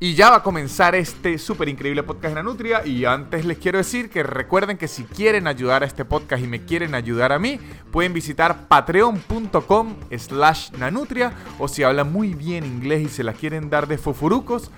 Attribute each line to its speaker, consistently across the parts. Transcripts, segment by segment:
Speaker 1: Y ya va a comenzar este súper increíble podcast de Nanutria. Y antes les quiero decir que recuerden que si quieren ayudar a este podcast y me quieren ayudar a mí, pueden visitar patreon.com slash nanutria. O si hablan muy bien inglés y se la quieren dar de fofurucos,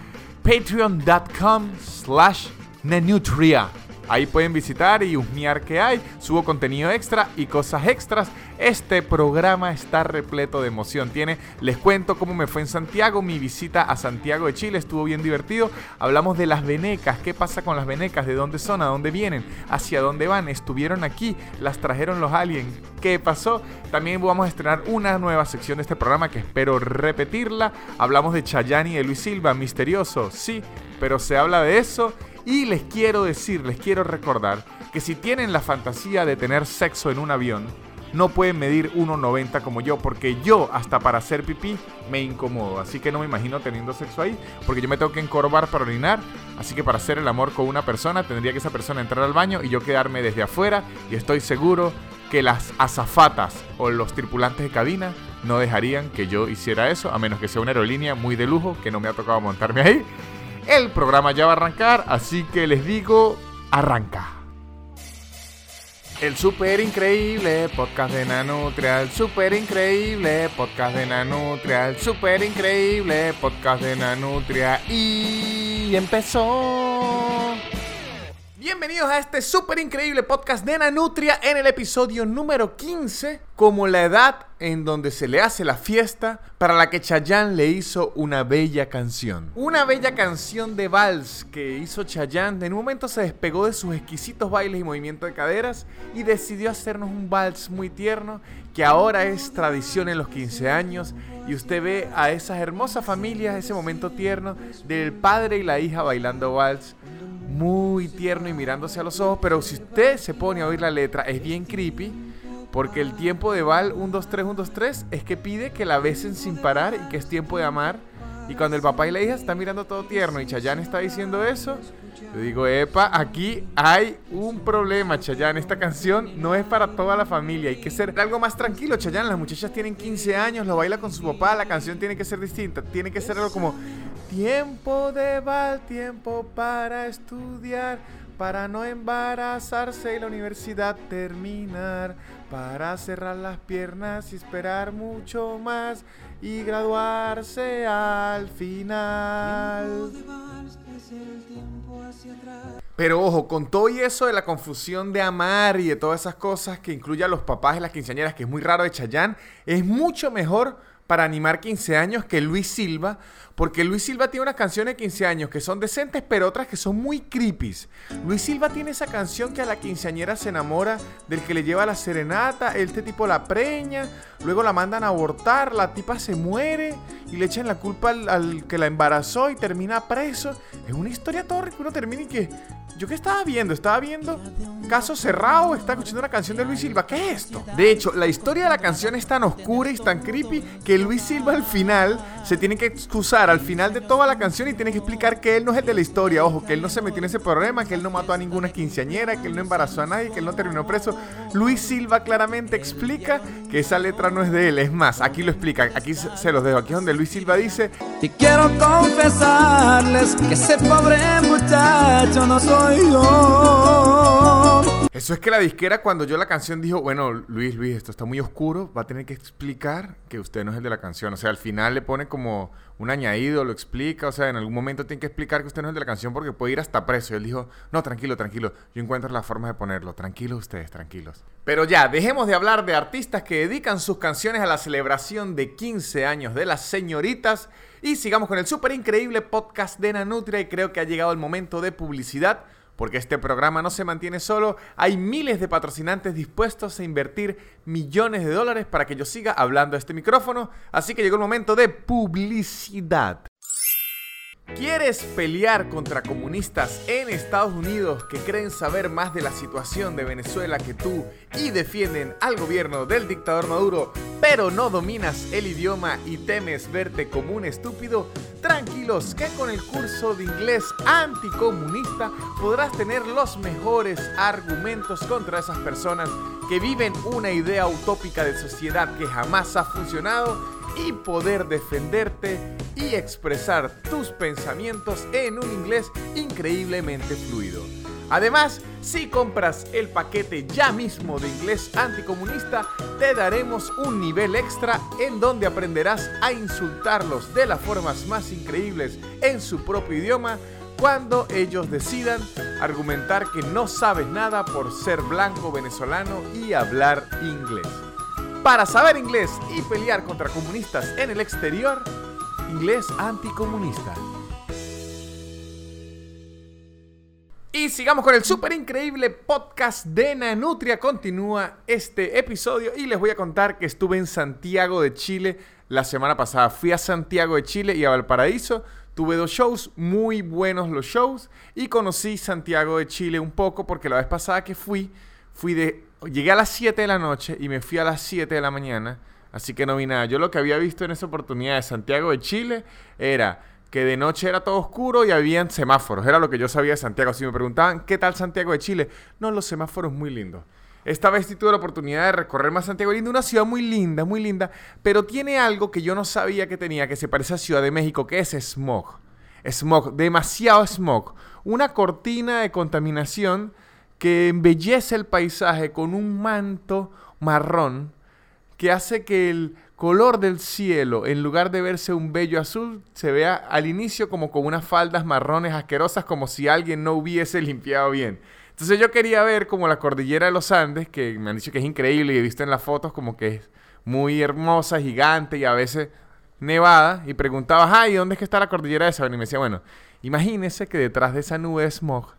Speaker 1: patreon.com slash nanutria. Ahí pueden visitar y husmear que hay. Subo contenido extra y cosas extras. Este programa está repleto de emoción. Tiene, les cuento cómo me fue en Santiago. Mi visita a Santiago de Chile estuvo bien divertido. Hablamos de las venecas. ¿Qué pasa con las venecas? ¿De dónde son? ¿A dónde vienen? ¿Hacia dónde van? ¿Estuvieron aquí? ¿Las trajeron los aliens? ¿Qué pasó? También vamos a estrenar una nueva sección de este programa que espero repetirla. Hablamos de Chayanne y de Luis Silva. Misterioso, sí, pero se habla de eso y les quiero decir, les quiero recordar que si tienen la fantasía de tener sexo en un avión, no pueden medir 1,90 como yo, porque yo hasta para hacer pipí me incomodo. Así que no me imagino teniendo sexo ahí, porque yo me tengo que encorvar para orinar. Así que para hacer el amor con una persona, tendría que esa persona entrar al baño y yo quedarme desde afuera. Y estoy seguro que las azafatas o los tripulantes de cabina no dejarían que yo hiciera eso, a menos que sea una aerolínea muy de lujo, que no me ha tocado montarme ahí. El programa ya va a arrancar, así que les digo, arranca. El super increíble podcast de Nanutria, el super increíble podcast de Nanutria, el super increíble podcast de Nanutria y empezó. Bienvenidos a este súper increíble podcast de Nanutria en el episodio número 15, como la edad en donde se le hace la fiesta para la que Chayanne le hizo una bella canción. Una bella canción de vals que hizo Chayanne. En un momento se despegó de sus exquisitos bailes y movimientos de caderas y decidió hacernos un vals muy tierno que ahora es tradición en los 15 años y usted ve a esas hermosas familias, ese momento tierno del padre y la hija bailando vals muy tierno y mirándose a los ojos, pero si usted se pone a oír la letra es bien creepy, porque el tiempo de Val 1, 2, 3, 1, 2, 3 es que pide que la besen sin parar y que es tiempo de amar. Y cuando el papá y la hija están mirando todo tierno y Chayanne está diciendo eso, yo digo, epa, aquí hay un problema, Chayanne. Esta canción no es para toda la familia. Hay que ser algo más tranquilo, Chayanne. Las muchachas tienen 15 años, lo baila con su papá. La canción tiene que ser distinta. Tiene que ser algo como tiempo de Val, tiempo para estudiar, para no embarazarse y la universidad terminar, para cerrar las piernas y esperar mucho más y graduarse al final. Pero ojo, con todo y eso de la confusión de amar y de todas esas cosas que incluye a los papás y las quinceañeras, que es muy raro de Chayanne, es mucho mejor para animar 15 años que Luis Silva, porque Luis Silva tiene unas canciones de 15 años que son decentes, pero otras que son muy creepy. Luis Silva tiene esa canción que a la quinceañera se enamora del que le lleva la serenata, este tipo la preña, luego la mandan a abortar, la tipa se muere y le echan la culpa al, que la embarazó y termina preso. Es una historia todo que uno termina y que ¿Yo qué estaba viendo? Estaba viendo Caso Cerrado, estaba escuchando una canción de Luis Silva. ¿Qué es esto? De hecho, la historia de la canción es tan oscura y tan creepy que Luis Silva al final se tiene que excusar al final de toda la canción y tiene que explicar que él no es el de la historia. Ojo, que él no se metió en ese problema, que él no mató a ninguna quinceañera, que él no embarazó a nadie, que él no terminó preso. Luis Silva claramente explica que esa letra no es de él. Es más, aquí lo explica. Aquí se los dejo. Aquí es donde Luis Silva dice:
Speaker 2: Y quiero confesarles que ese pobre muchacho no soy
Speaker 1: eso es que la disquera cuando yo la canción dijo, bueno, Luis, Luis, esto está muy oscuro, va a tener que explicar que usted no es el de la canción. O sea, al final le pone como un añadido, lo explica, o sea, en algún momento tiene que explicar que usted no es el de la canción porque puede ir hasta preso. Él dijo, no, tranquilo, tranquilo, yo encuentro la forma de ponerlo. Tranquilos ustedes, tranquilos. Pero ya, dejemos de hablar de artistas que dedican sus canciones a la celebración de 15 años de las señoritas y sigamos con el súper increíble podcast de Nanutria y creo que ha llegado el momento de publicidad porque este programa no se mantiene solo, hay miles de patrocinantes dispuestos a invertir millones de dólares para que yo siga hablando a este micrófono, así que llegó el momento de publicidad. ¿Quieres pelear contra comunistas en Estados Unidos que creen saber más de la situación de Venezuela que tú y defienden al gobierno del dictador Maduro, pero no dominas el idioma y temes verte como un estúpido? Tranquilos que con el curso de inglés anticomunista podrás tener los mejores argumentos contra esas personas que viven una idea utópica de sociedad que jamás ha funcionado y poder defenderte y expresar tus pensamientos en un inglés increíblemente fluido. Además, si compras el paquete ya mismo de inglés anticomunista, te daremos un nivel extra en donde aprenderás a insultarlos de las formas más increíbles en su propio idioma cuando ellos decidan argumentar que no sabes nada por ser blanco venezolano y hablar inglés. Para saber inglés y pelear contra comunistas en el exterior, inglés anticomunista. Y sigamos con el súper increíble podcast de Nanutria. Continúa este episodio y les voy a contar que estuve en Santiago de Chile la semana pasada. Fui a Santiago de Chile y a Valparaíso. Tuve dos shows, muy buenos los shows. Y conocí Santiago de Chile un poco porque la vez pasada que fui, fui de... Llegué a las 7 de la noche y me fui a las 7 de la mañana. Así que no vi nada. Yo lo que había visto en esa oportunidad de Santiago de Chile era que de noche era todo oscuro y habían semáforos. Era lo que yo sabía de Santiago. Si me preguntaban, ¿qué tal Santiago de Chile? No, los semáforos muy lindos. Esta vez tuve la oportunidad de recorrer más Santiago Chile, una ciudad muy linda, muy linda, pero tiene algo que yo no sabía que tenía, que se parece a Ciudad de México, que es smog. Smog, demasiado smog. Una cortina de contaminación que embellece el paisaje con un manto marrón que hace que el color del cielo, en lugar de verse un bello azul, se vea al inicio como con unas faldas marrones asquerosas, como si alguien no hubiese limpiado bien. Entonces yo quería ver como la cordillera de los Andes, que me han dicho que es increíble y he visto en las fotos como que es muy hermosa, gigante y a veces nevada, y preguntaba, ay, ¿dónde es que está la cordillera de Saben? Y me decía, bueno, imagínese que detrás de esa nube de smog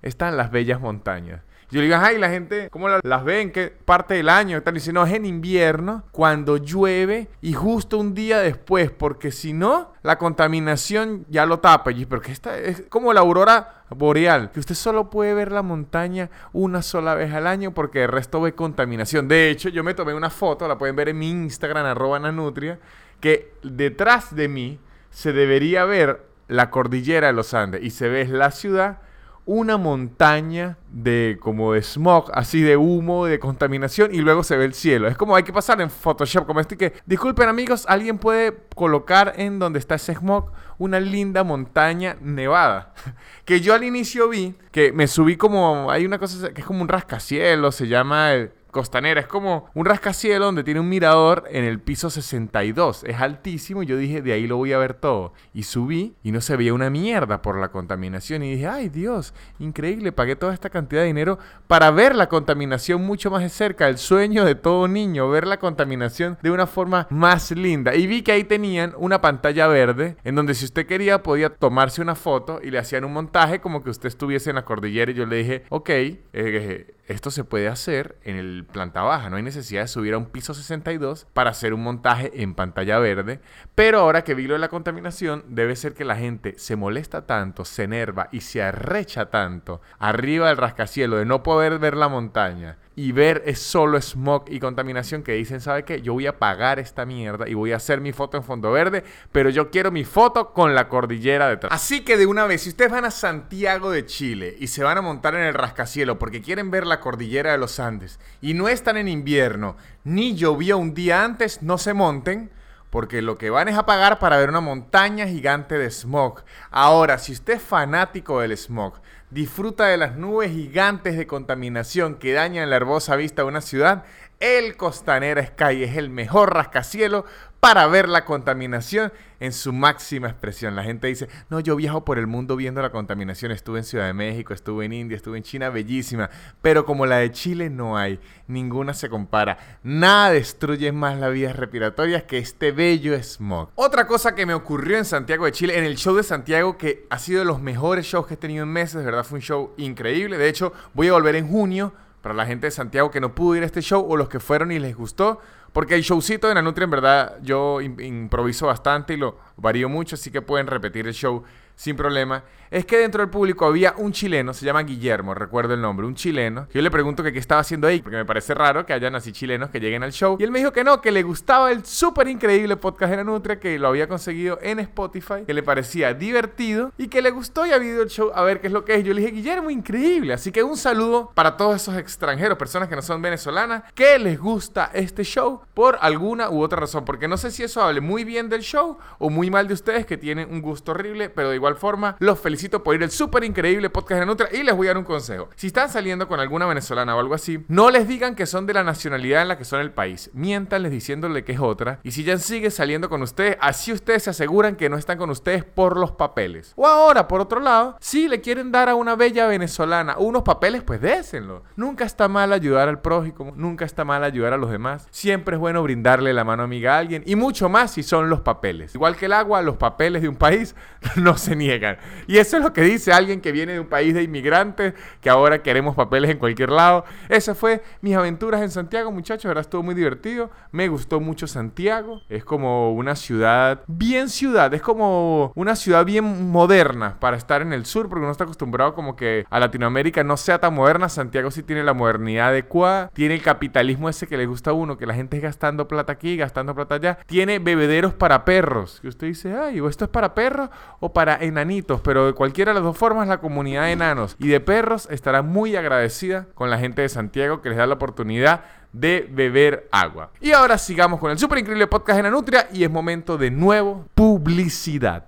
Speaker 1: están las bellas montañas. Yo le digo, ay, la gente, ¿cómo las ve? ¿En qué parte del año? Y dice, no, es en invierno, cuando llueve y justo un día después, porque si no, la contaminación ya lo tapa. Y pero que esta es como la aurora boreal, que usted solo puede ver la montaña una sola vez al año porque el resto ve contaminación. De hecho, yo me tomé una foto, la pueden ver en mi Instagram, arroba nanutria, que detrás de mí se debería ver la cordillera de los Andes y se ve la ciudad una montaña de como de smog, así de humo, de contaminación y luego se ve el cielo. Es como hay que pasar en Photoshop, como este que, disculpen amigos, alguien puede colocar en donde está ese smog una linda montaña nevada. que yo al inicio vi, que me subí como, hay una cosa que es como un rascacielos, se llama el costanera. Es como un rascacielos donde tiene un mirador en el piso 62. Es altísimo y yo dije, de ahí lo voy a ver todo. Y subí y no se veía una mierda por la contaminación. Y dije, ay Dios, increíble, pagué toda esta cantidad de dinero para ver la contaminación mucho más de cerca. El sueño de todo niño, ver la contaminación de una forma más linda. Y vi que ahí tenían una pantalla verde en donde si usted quería podía tomarse una foto y le hacían un montaje como que usted estuviese en la cordillera. Y yo le dije, ok, eh, esto se puede hacer en el planta baja, no hay necesidad de subir a un piso 62 para hacer un montaje en pantalla verde, pero ahora que vi lo de la contaminación, debe ser que la gente se molesta tanto, se enerva y se arrecha tanto arriba del rascacielos de no poder ver la montaña y ver es solo smog y contaminación que dicen, ¿sabe qué? Yo voy a pagar esta mierda y voy a hacer mi foto en fondo verde, pero yo quiero mi foto con la cordillera detrás. Así que de una vez, si ustedes van a Santiago de Chile y se van a montar en el rascacielos porque quieren ver la cordillera de los Andes y no están en invierno, ni llovió un día antes, no se monten. Porque lo que van es a pagar para ver una montaña gigante de smog. Ahora, si usted es fanático del smog, disfruta de las nubes gigantes de contaminación que dañan la hermosa vista de una ciudad, el Costanera Sky es el mejor rascacielos para ver la contaminación en su máxima expresión. La gente dice, no, yo viajo por el mundo viendo la contaminación. Estuve en Ciudad de México, estuve en India, estuve en China, bellísima. Pero como la de Chile no hay, ninguna se compara. Nada destruye más las vías respiratorias que este bello smog. Otra cosa que me ocurrió en Santiago de Chile, en el show de Santiago, que ha sido de los mejores shows que he tenido en meses, de verdad fue un show increíble. De hecho, voy a volver en junio para la gente de Santiago que no pudo ir a este show o los que fueron y les gustó. Porque el showcito de Nanutria, en verdad, yo improviso bastante y lo varío mucho, así que pueden repetir el show sin problema, es que dentro del público había un chileno, se llama Guillermo, recuerdo el nombre, un chileno. Yo le pregunto que qué estaba haciendo ahí, porque me parece raro que hayan así chilenos que lleguen al show. Y él me dijo que no, que le gustaba el súper increíble podcast de la Nutria, que lo había conseguido en Spotify, que le parecía divertido y que le gustó y había ido al show a ver qué es lo que es. Yo le dije, Guillermo, increíble. Así que un saludo para todos esos extranjeros, personas que no son venezolanas, que les gusta este show por alguna u otra razón. Porque no sé si eso hable muy bien del show o muy mal de ustedes que tienen un gusto horrible, pero de forma los felicito por ir al súper increíble podcast de Nutria y les voy a dar un consejo. Si están saliendo con alguna venezolana o algo así, no les digan que son de la nacionalidad en la que son el país. Miéntanles diciéndole que es otra. Y si ya sigue saliendo con ustedes, así ustedes se aseguran que no están con ustedes por los papeles. O ahora, por otro lado, si le quieren dar a una bella venezolana unos papeles, pues désenlo. Nunca está mal ayudar al prójimo, nunca está mal ayudar a los demás. Siempre es bueno brindarle la mano amiga a alguien y mucho más si son los papeles. Igual que el agua, los papeles de un país no se niegan. Y eso es lo que dice alguien que viene de un país de inmigrantes, que ahora queremos papeles en cualquier lado. Esas fue mis aventuras en Santiago, muchachos. Ahora estuvo muy divertido. Me gustó mucho Santiago. Es como una ciudad, bien ciudad. Es como una ciudad bien moderna para estar en el sur, porque uno está acostumbrado como que a Latinoamérica no sea tan moderna. Santiago sí tiene la modernidad adecuada. Tiene el capitalismo ese que le gusta a uno, que la gente es gastando plata aquí, gastando plata allá. Tiene bebederos para perros. Que usted dice, ay, o esto es para perros o para enanitos. Pero de cualquiera de las dos formas, la comunidad de enanos y de perros estará muy agradecida con la gente de Santiago que les da la oportunidad de beber agua. Y ahora sigamos con el super increíble podcast de la Nutria y es momento de nuevo publicidad.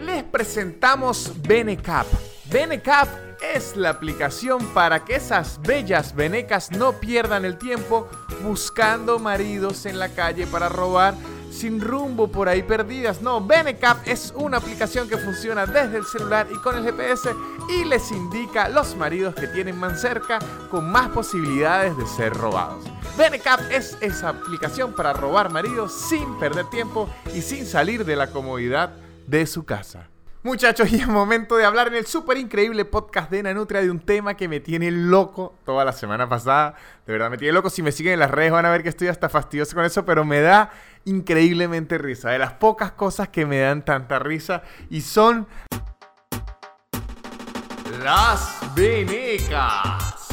Speaker 1: Les presentamos Benecap. Benecap es la aplicación para que esas bellas venecas no pierdan el tiempo buscando maridos en la calle para robar sin rumbo por ahí perdidas. No, Benecap es una aplicación que funciona desde el celular y con el GPS y les indica los maridos que tienen más cerca con más posibilidades de ser robados. Benecap es esa aplicación para robar maridos sin perder tiempo y sin salir de la comodidad de su casa. Muchachos, y es momento de hablar en el súper increíble podcast de Nanutria de un tema que me tiene loco toda la semana pasada. De verdad, me tiene loco. Si me siguen en las redes van a ver que estoy hasta fastidioso con eso, pero me da increíblemente risa. De las pocas cosas que me dan tanta risa y son las venecas.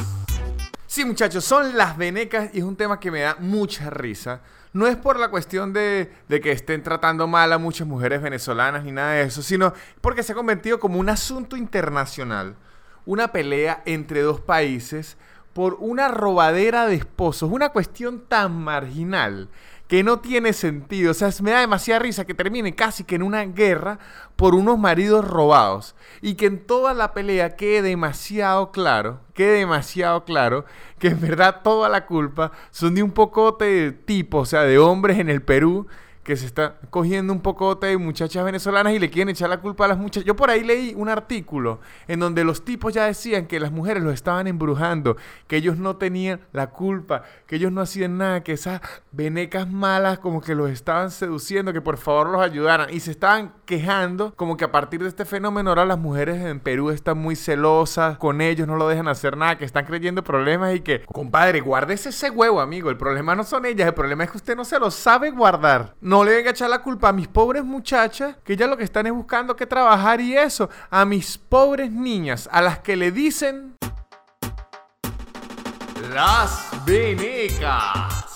Speaker 1: Sí, muchachos, son las venecas y es un tema que me da mucha risa. No es por la cuestión de, de, que estén tratando mal a muchas mujeres venezolanas ni nada de eso, sino porque se ha convertido como un asunto internacional, una pelea entre dos países por una robadera de esposos, una cuestión tan marginal que no tiene sentido. O sea, me da demasiada risa que termine casi que en una guerra por unos maridos robados. Y que en toda la pelea quede demasiado claro, quede demasiado claro que en verdad toda la culpa son de un pocote de tipo, o sea, de hombres en el Perú que se está cogiendo un poco de muchachas venezolanas y le quieren echar la culpa a las muchachas. Yo por ahí leí un artículo en donde los tipos ya decían que las mujeres los estaban embrujando, que ellos no tenían la culpa, que ellos no hacían nada, que esas venecas malas como que los estaban seduciendo, que por favor los ayudaran. Y se estaban quejando como que a partir de este fenómeno ahora las mujeres en Perú están muy celosas con ellos, no lo dejan hacer nada, que están creyendo problemas y que, compadre, guárdese ese huevo, amigo. El problema no son ellas, el problema es que usted no se lo sabe guardar. No le venga a echar la culpa a mis pobres muchachas, que ya lo que están es buscando que trabajar y eso. A mis pobres niñas, a las que le dicen... Las venecas.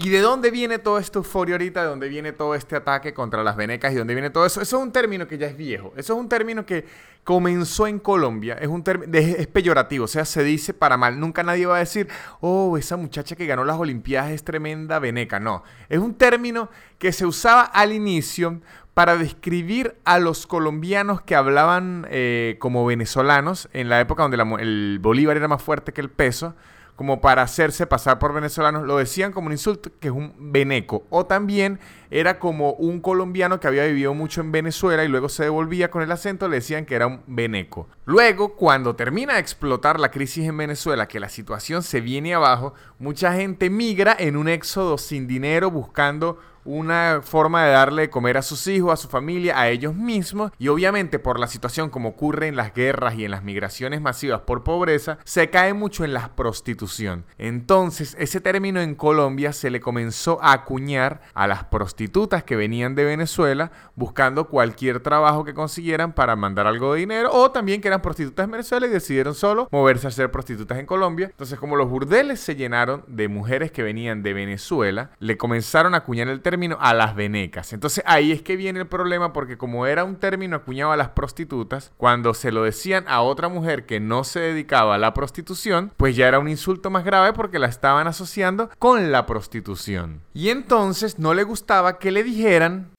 Speaker 1: ¿Y de dónde viene todo esta euforia ahorita? ¿De dónde viene todo este ataque contra las venecas? ¿Y dónde viene todo eso? Eso es un término que ya es viejo. Eso es un término que comenzó en Colombia. Es un término, es peyorativo, o sea, se dice para mal. Nunca nadie va a decir, oh, esa muchacha que ganó las Olimpiadas es tremenda veneca. No, es un término que se usaba al inicio para describir a los colombianos que hablaban eh, como venezolanos en la época donde el bolívar era más fuerte que el peso como para hacerse pasar por venezolanos, lo decían como un insulto, que es un veneco. O también era como un colombiano que había vivido mucho en Venezuela y luego se devolvía con el acento, le decían que era un veneco. Luego, cuando termina de explotar la crisis en Venezuela, que la situación se viene abajo, mucha gente migra en un éxodo sin dinero buscando una forma de darle de comer a sus hijos, a su familia, a ellos mismos y obviamente por la situación como ocurre en las guerras y en las migraciones masivas por pobreza, se cae mucho en la prostitución. Entonces, ese término en Colombia se le comenzó a acuñar a las prostitutas que venían de Venezuela buscando cualquier trabajo que consiguieran para mandar algo de dinero o también que eran prostitutas en Venezuela y decidieron solo moverse a ser prostitutas en Colombia. Entonces, como los burdeles se llenaron de mujeres que venían de Venezuela, le comenzaron a acuñar el término a las venecas. Entonces, ahí es que viene el problema porque como era un término acuñado a las prostitutas, cuando se lo decían a otra mujer que no se dedicaba a la prostitución, pues ya era un insulto más grave porque la estaban asociando con la prostitución. Y entonces no le gustaba que le dijeran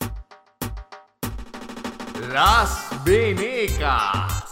Speaker 1: las venecas.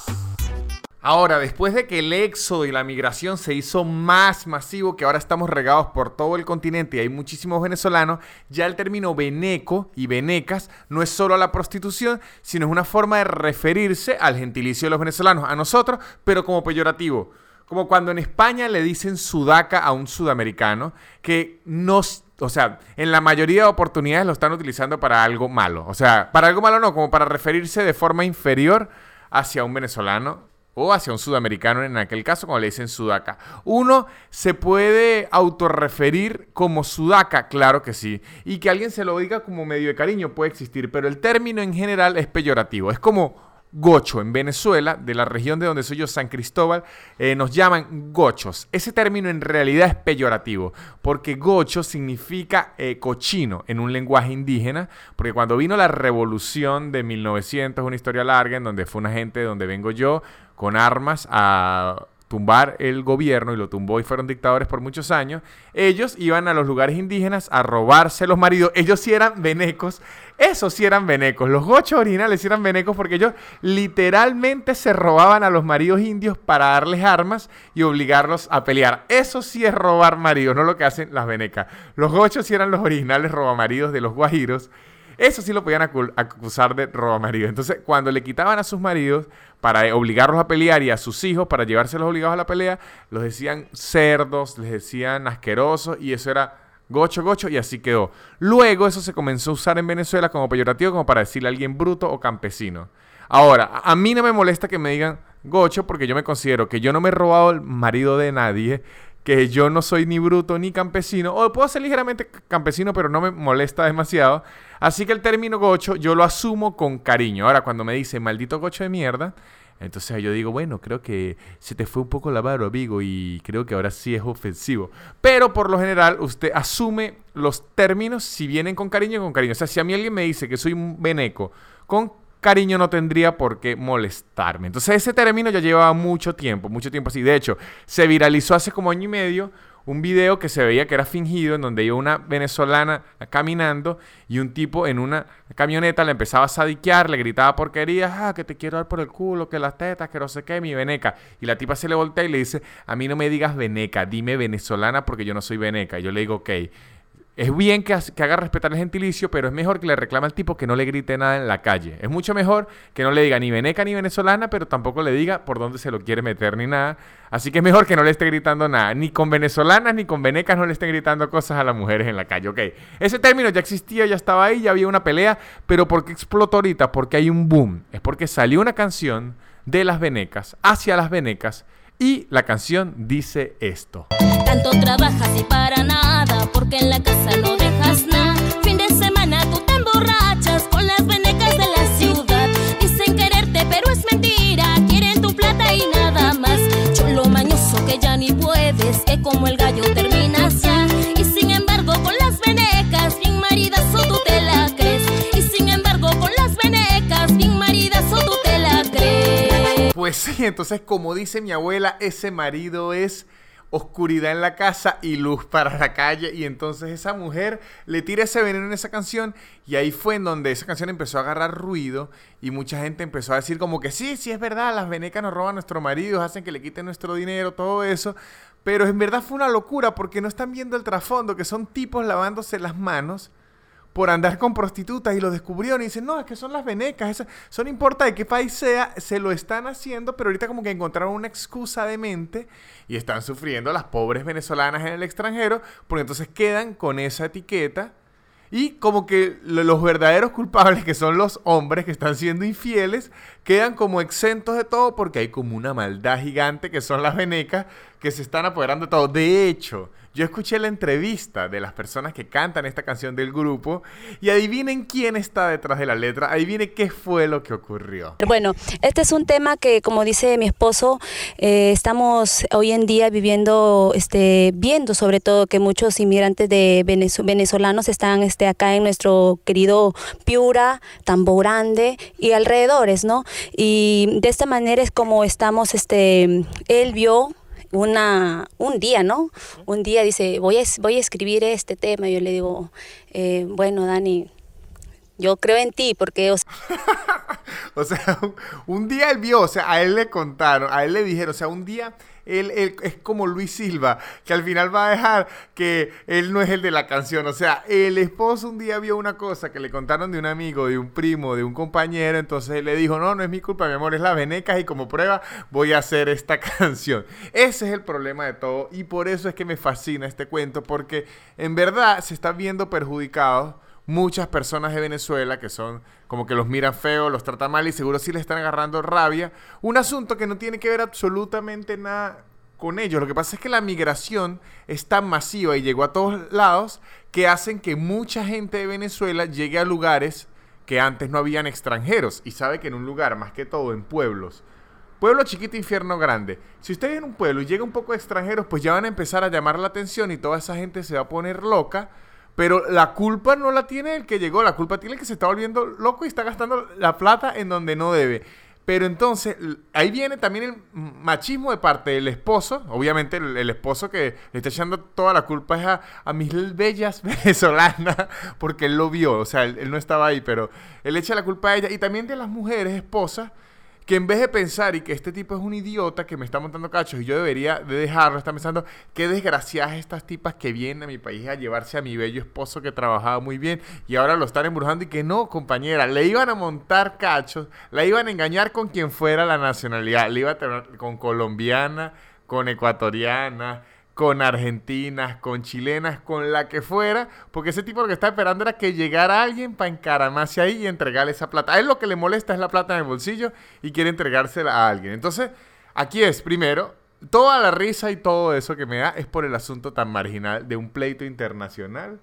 Speaker 1: Ahora, después de que el éxodo y la migración se hizo más masivo, que ahora estamos regados por todo el continente y hay muchísimos venezolanos, ya el término veneco y venecas no es solo la prostitución, sino es una forma de referirse al gentilicio de los venezolanos, a nosotros, pero como peyorativo. Como cuando en España le dicen sudaca a un sudamericano, que no, o sea, en la mayoría de oportunidades lo están utilizando para algo malo. O sea, para algo malo no, como para referirse de forma inferior hacia un venezolano o hacia un sudamericano en aquel caso, como le dicen sudaca. Uno se puede autorreferir como sudaca, claro que sí, y que alguien se lo diga como medio de cariño puede existir, pero el término en general es peyorativo. Es como gocho en Venezuela, de la región de donde soy yo, San Cristóbal, eh, nos llaman gochos. Ese término en realidad es peyorativo, porque gocho significa eh, cochino en un lenguaje indígena, porque cuando vino la revolución de 1900, una historia larga, en donde fue una gente de donde vengo yo, con armas a tumbar el gobierno y lo tumbó y fueron dictadores por muchos años, ellos iban a los lugares indígenas a robarse los maridos. Ellos sí eran venecos, esos sí eran venecos. Los gochos originales eran venecos porque ellos literalmente se robaban a los maridos indios para darles armas y obligarlos a pelear. Eso sí es robar maridos, no lo que hacen las venecas. Los gochos sí eran los originales robamaridos de los guajiros eso sí lo podían acusar de robo marido. Entonces, cuando le quitaban a sus maridos para obligarlos a pelear y a sus hijos para llevárselos obligados a la pelea, los decían cerdos, les decían asquerosos y eso era gocho, gocho y así quedó. Luego eso se comenzó a usar en Venezuela como peyorativo, como para decirle a alguien bruto o campesino. Ahora, a mí no me molesta que me digan gocho porque yo me considero que yo no me he robado el marido de nadie, que yo no soy ni bruto ni campesino, o puedo ser ligeramente campesino, pero no me molesta demasiado. Así que el término gocho yo lo asumo con cariño. Ahora, cuando me dice maldito gocho de mierda, entonces yo digo, bueno, creo que se te fue un poco la barba, amigo, y creo que ahora sí es ofensivo. Pero por lo general, usted asume los términos si vienen con cariño con cariño. O sea, si a mí alguien me dice que soy un veneco con cariño no tendría por qué molestarme. Entonces ese término ya llevaba mucho tiempo, mucho tiempo así. De hecho, se viralizó hace como año y medio un video que se veía que era fingido, en donde iba una venezolana caminando y un tipo en una camioneta le empezaba a sadiquear, le gritaba porquerías, ah, que te quiero dar por el culo, que las tetas, que no sé qué, mi veneca. Y la tipa se le voltea y le dice, a mí no me digas veneca, dime venezolana porque yo no soy veneca. Y yo le digo, ok. Es bien que, haga respetar el gentilicio, pero es mejor que le reclame al tipo que no le grite nada en la calle. Es mucho mejor que no le diga ni veneca ni venezolana, pero tampoco le diga por dónde se lo quiere meter ni nada. Así que es mejor que no le esté gritando nada. Ni con venezolanas ni con venecas no le estén gritando cosas a las mujeres en la calle. Ok, ese término ya existía, ya estaba ahí, ya había una pelea, pero ¿por qué explotó ahorita? Porque hay un boom. Es porque salió una canción de las venecas hacia las venecas y la canción dice esto.
Speaker 3: Tanto trabajas y para nada, porque en la casa no dejas nada. Fin de semana tú te emborrachas con las venecas de la ciudad. Dicen quererte, pero es mentira. Quieren tu plata y nada más. Cholo mañoso que ya ni puedes, que como el gallo terminas crees.
Speaker 1: Pues sí, entonces como dice mi abuela, ese marido es oscuridad en la casa y luz para la calle. Y entonces esa mujer le tira ese veneno en esa canción y ahí fue en donde esa canción empezó a agarrar ruido y mucha gente empezó a decir como que sí, sí es verdad, las venecas nos roban a nuestro marido, hacen que le quiten nuestro dinero, todo eso. Pero en verdad fue una locura porque no están viendo el trasfondo, que son tipos lavándose las manos por andar con prostitutas y lo descubrieron y dicen, no, es que son las venecas, eso, no importa de qué país sea, se lo están haciendo, pero ahorita como que encontraron una excusa de mente y están sufriendo las pobres venezolanas en el extranjero, porque entonces quedan con esa etiqueta Y como que los verdaderos culpables, que son los hombres que están siendo infieles, quedan como exentos de todo porque hay como una maldad gigante que son las venecas que se están apoderando de todo. De hecho, yo escuché la entrevista de las personas que cantan esta canción del grupo y adivinen quién está detrás de la letra, adivinen qué fue lo que ocurrió.
Speaker 4: Bueno, este es un tema que, como dice mi esposo, eh, estamos hoy en día viviendo, este, viendo sobre todo que muchos inmigrantes de venezolanos están este, acá en nuestro querido Piura, Tambo Grande y alrededores, ¿no? Y de esta manera es como estamos, este, él vio una, un día, ¿no? Un día dice, voy a, voy a escribir este tema. Y yo le digo, eh, bueno, Dani, yo creo en ti porque...
Speaker 1: O sea, un día él vio, o sea, a él le contaron, a él le dijeron, o sea, un día él, es como Luis Silva, que al final va a dejar que él no es el de la canción. O sea, el esposo un día vio una cosa que le contaron de un amigo, de un primo, de un compañero, entonces él le dijo, no, no es mi culpa, mi amor, es la venecas y como prueba voy a hacer esta canción. Ese es el problema de todo y por eso es que me fascina este cuento, porque en verdad se está viendo perjudicados muchas personas de Venezuela que son como que los miran feo, los tratan mal y seguro sí le están agarrando rabia. Un asunto que no tiene que ver absolutamente nada con ellos. Lo que pasa es que la migración es tan masiva y llegó a todos lados que hacen que mucha gente de Venezuela llegue a lugares que antes no habían extranjeros. Y sabe que en un lugar, más que todo en pueblos, pueblo chiquito, infierno grande. Si usted en un pueblo y llega un poco de extranjeros, pues ya van a empezar a llamar la atención y toda esa gente se va a poner loca pero la culpa no la tiene el que llegó, la culpa tiene el que se está volviendo loco y está gastando la plata en donde no debe. Pero entonces, ahí viene también el machismo de parte del esposo. Obviamente, el, esposo que le está echando toda la culpa es a, a, mis bellas venezolanas, porque él lo vio. O sea, él, él, no estaba ahí, pero él echa la culpa a ella. Y también de las mujeres esposas que en vez de pensar y que este tipo es un idiota que me está montando cachos y yo debería de dejarlo, está pensando, qué desgraciadas estas tipas que vienen a mi país a llevarse a mi bello esposo que trabajaba muy bien y ahora lo están embrujando y que no, compañera, le iban a montar cachos, la iban a engañar con quien fuera la nacionalidad, le iba a tener con colombiana, con ecuatoriana, con argentinas, con chilenas, con la que fuera, porque ese tipo lo que está esperando era que llegara alguien para encaramarse ahí y entregarle esa plata. A él lo que le molesta es la plata en el bolsillo y quiere entregársela a alguien. Entonces, aquí es, primero, toda la risa y todo eso que me da es por el asunto tan marginal de un pleito internacional,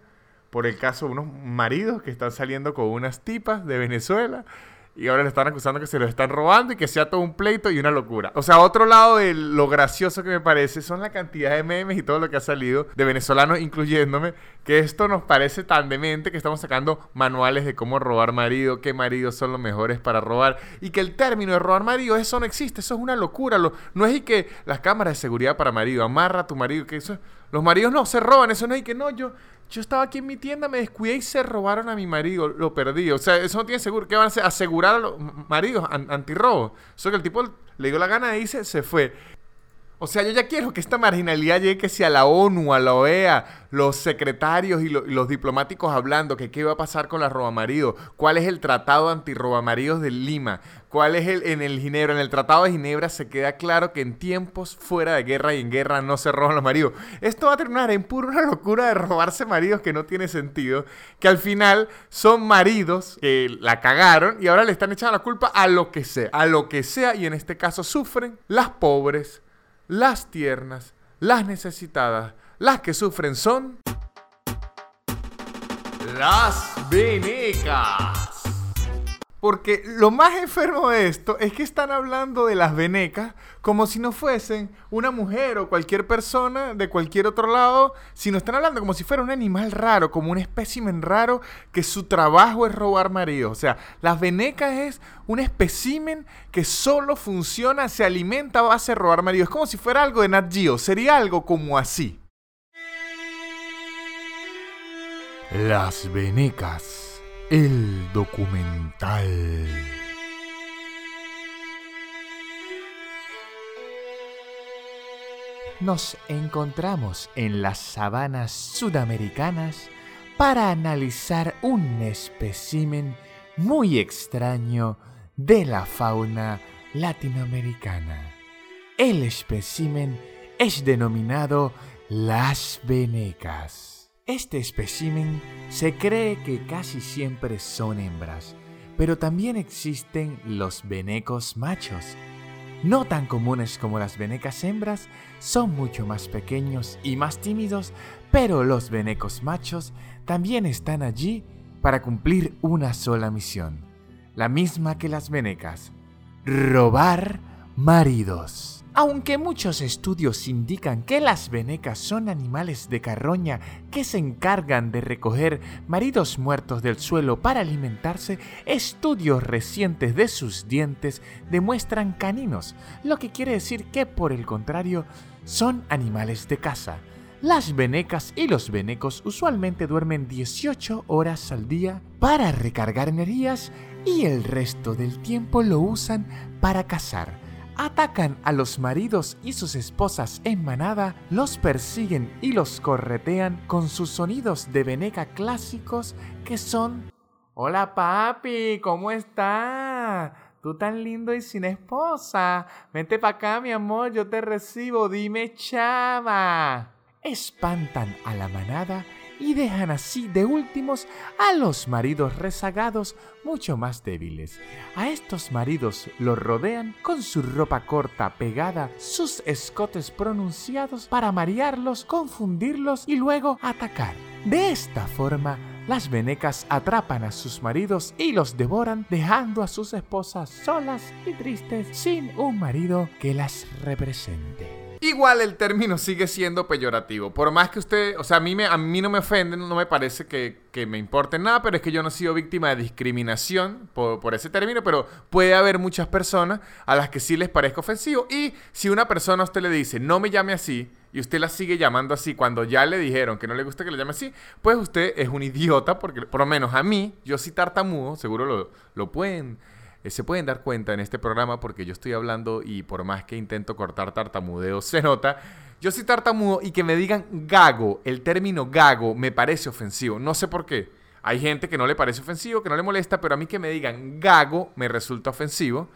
Speaker 1: por el caso de unos maridos que están saliendo con unas tipas de Venezuela y ahora le están acusando que se los están robando y que sea todo un pleito y una locura. O sea, otro lado de lo gracioso que me parece son la cantidad de memes y todo lo que ha salido de venezolanos, incluyéndome, que esto nos parece tan demente que estamos sacando manuales de cómo robar marido, qué maridos son los mejores para robar y que el término de robar marido, eso no existe, eso es una locura. Lo, no es y que las cámaras de seguridad para marido, amarra a tu marido, que eso... Los maridos no, se roban, eso no es y que no, yo yo estaba aquí en mi tienda, me descuidé y se robaron a mi marido, lo perdí. O sea, eso no tiene seguro. ¿Qué van a hacer? Asegurar a los maridos antirrobo. Eso que el tipo le dio la gana y se, se fue. O sea, yo ya quiero que esta marginalidad llegue que sea a la ONU, a la OEA, los secretarios y, los diplomáticos hablando que qué va a pasar con la robamaridos, cuál es el tratado antirrobamaridos de Lima, cuál es el en el Ginebra, en el tratado de Ginebra se queda claro que en tiempos fuera de guerra y en guerra no se roban los maridos. Esto va a terminar en pura locura de robarse maridos que no tiene sentido, que al final son maridos que la cagaron y ahora le están echando la culpa a lo que sea, a lo que sea y en este caso sufren las pobres las tiernas, las necesitadas, las que sufren son las venecas. Porque lo más enfermo de esto es que están hablando de las venecas como si no fuesen una mujer o cualquier persona de cualquier otro lado, sino están hablando como si fuera un animal raro, como un espécimen raro que su trabajo es robar maridos. O sea, las venecas es un espécimen que solo funciona, se alimenta a base de robar maridos. Es como si fuera algo de Nat Geo, sería algo como así. Las venecas el documental. Nos encontramos en las sabanas sudamericanas para analizar un espécimen muy extraño de la fauna latinoamericana. El espécimen es denominado las venecas. Este espécimen se cree que casi siempre son hembras, pero también existen los venecos machos. No tan comunes como las venecas hembras, son mucho más pequeños y más tímidos, pero los venecos machos también están allí para cumplir una sola misión, la misma que las venecas, robar maridos. Aunque muchos estudios indican que las venecas son animales de carroña que se encargan de recoger maridos muertos del suelo para alimentarse, estudios recientes de sus dientes demuestran caninos, lo que quiere decir que por el contrario son animales de caza. Las venecas y los venecos usualmente duermen 18 horas al día para recargar energías y el resto del tiempo lo usan para cazar atacan a los maridos y sus esposas en manada, los persiguen y los corretean con sus sonidos de veneca clásicos que son Hola papi, ¿cómo estás? Tú tan lindo y sin esposa. Vente para acá, mi amor, yo te recibo. Dime chama. Espantan a la manada y dejan así de últimos a los maridos rezagados mucho más débiles. A estos maridos los rodean con su ropa corta pegada, sus escotes pronunciados para marearlos, confundirlos y luego atacar. De esta forma, las venecas atrapan a sus maridos y los devoran, dejando a sus esposas solas y tristes sin un marido que las represente. Igual el término sigue siendo peyorativo. Por más que usted, o sea, a mí, me, a mí no me ofende, no me parece que, que me importe nada, pero es que yo no he sido víctima de discriminación por, por, ese término, pero puede haber muchas personas a las que sí les parezca ofensivo. Y si una persona a usted le dice, no me llame así, y usted la sigue llamando así cuando ya le dijeron que no le gusta que le llame así, pues usted es un idiota, porque por lo menos a mí, yo sí tartamudo, seguro lo, lo pueden eh, se pueden dar cuenta en este programa porque yo estoy hablando y por más que intento cortar tartamudeo se nota. Yo soy tartamudo y que me digan gago, el término gago me parece ofensivo. No sé por qué. Hay gente que no le parece ofensivo, que no le molesta, pero a mí que me digan gago me resulta ofensivo.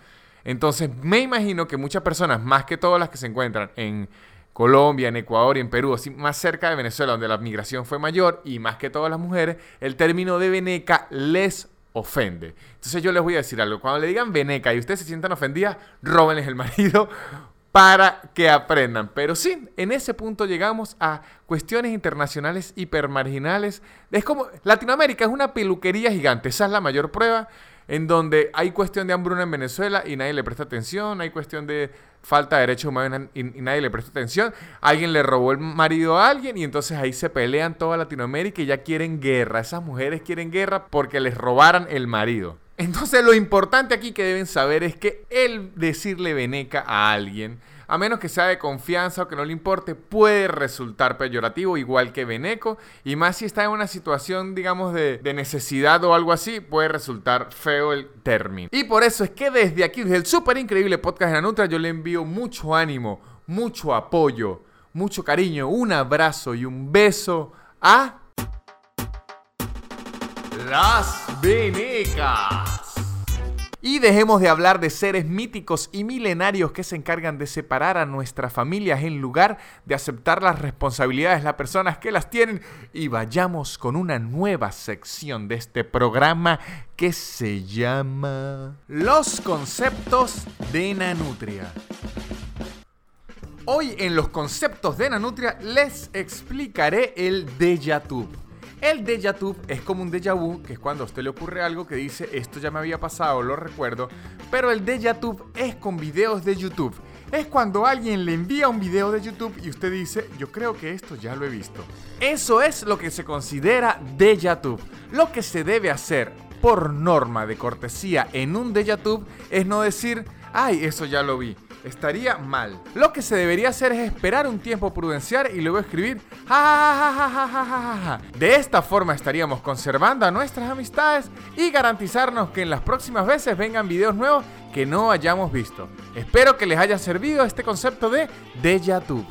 Speaker 1: Entonces me imagino que muchas personas, más que todas las que se encuentran en Colombia, en Ecuador y en Perú, así más cerca de Venezuela, donde la migración fue mayor, y más que todas las mujeres, el término de veneca les ofende. Entonces yo les voy a decir algo. Cuando le digan veneca y ustedes se sientan ofendidas, róbenles el marido para que aprendan. Pero sí, en ese punto llegamos a cuestiones internacionales hipermarginales. Es como, Latinoamérica es una peluquería gigante, esa es la mayor prueba en donde hay cuestión de hambruna en Venezuela y nadie le presta atención, hay cuestión de falta de derechos humanos y, nadie le presta atención, alguien le robó el marido a alguien y entonces ahí se pelean toda Latinoamérica y ya quieren guerra, esas mujeres quieren guerra porque les robaran el marido. Entonces lo importante aquí que deben saber es que el decirle veneca a alguien a menos que sea de confianza o que no le importe, puede resultar peyorativo, igual que Beneco, y más si está en una situación, digamos, de, necesidad o algo así, puede resultar feo el término. Y por eso es que desde aquí, desde el súper increíble podcast de Nanutra, yo le envío mucho ánimo, mucho apoyo, mucho cariño, un abrazo y un beso a... Las Venecas. Y dejemos de hablar de seres míticos y milenarios que se encargan de separar a nuestras familias en lugar de aceptar las responsabilidades de las personas que las tienen y vayamos con una nueva sección de este programa que se llama Los conceptos de Nanutria. Hoy en los conceptos de Nanutria les explicaré el Deja el déjà vu es como un déjà vu, que es cuando a usted le ocurre algo que dice esto ya me había pasado, lo recuerdo, pero el déjà vu es con videos de YouTube. Es cuando alguien le envía un video de YouTube y usted dice, yo creo que esto ya lo he visto. Eso es lo que se considera déjà vu. Lo que se debe hacer por norma de cortesía en un déjà vu es no decir, ay, eso ya lo vi estaría mal. Lo que se debería hacer es esperar un tiempo prudencial y luego escribir ja, De esta forma estaríamos conservando nuestras amistades y garantizarnos que en las próximas veces vengan videos nuevos que no hayamos visto. Espero que les haya servido este concepto de Deja Vu.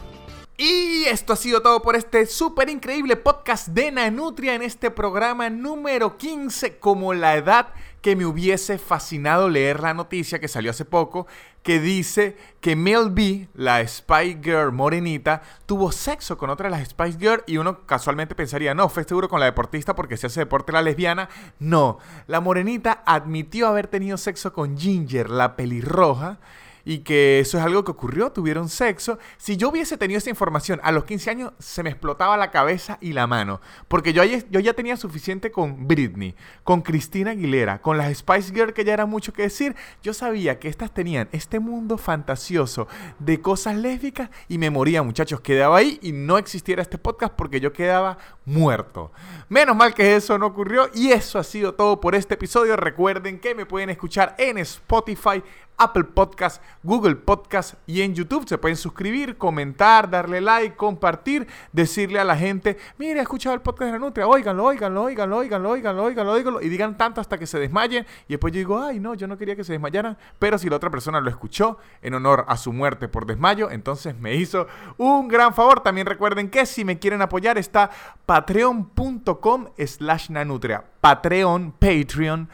Speaker 1: Y esto ha sido todo por este súper increíble podcast de Nanutria en este programa número 15 como la edad que me hubiese fascinado leer la noticia que salió hace poco que dice que Mel B, la Spice Girl morenita, tuvo sexo con otra de las Spice Girl y uno casualmente pensaría, no, fue seguro con la deportista porque se hace deporte la lesbiana. No, la morenita admitió haber tenido sexo con Ginger, la pelirroja y que eso es algo que ocurrió, tuvieron sexo. Si yo hubiese tenido esa información a los 15 años, se me explotaba la cabeza y la mano. Porque yo, yo ya tenía suficiente con Britney, con Cristina Aguilera, con las Spice Girls, que ya era mucho que decir. Yo sabía que estas tenían este mundo fantasioso de cosas lésbicas y me moría, muchachos. Quedaba ahí y no existiera este podcast porque yo quedaba muerto. Menos mal que eso no ocurrió y eso ha sido todo por este episodio. Recuerden que me pueden escuchar en Spotify, Apple Podcast, Google Podcast y en YouTube. Se pueden suscribir, comentar, darle like, compartir, decirle a la gente, mire, he escuchado el podcast de la Nutria, óiganlo, óiganlo, óiganlo, óiganlo, óiganlo, óiganlo, y digan tanto hasta que se desmayen. Y después yo digo, ay, no, yo no quería que se desmayaran, pero si la otra persona lo escuchó en honor a su muerte por desmayo, entonces me hizo un gran favor. También recuerden que si me quieren apoyar está patreon.com slash nanutria. Patreon, Patreon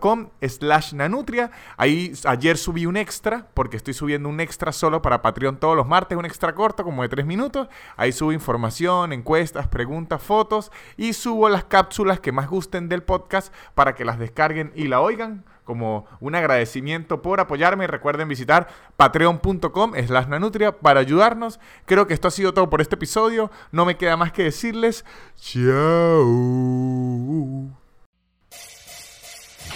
Speaker 1: com slash nanutria. Ahí ayer subí un extra, porque estoy subiendo un extra solo para Patreon todos los martes, un extra corto como de tres minutos. Ahí subo información, encuestas, preguntas, fotos y subo las cápsulas que más gusten del podcast para que las descarguen y la oigan como un agradecimiento por apoyarme. Recuerden visitar patreon.com slash nanutria para ayudarnos. Creo que esto ha sido todo por este episodio. No me queda más que decirles chao.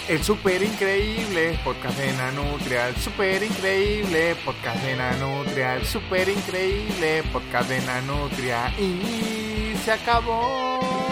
Speaker 1: El super increíble podcast de Nanutria, el super increíble podcast de Nanutria, el super increíble podcast de Nanutria y se acabó.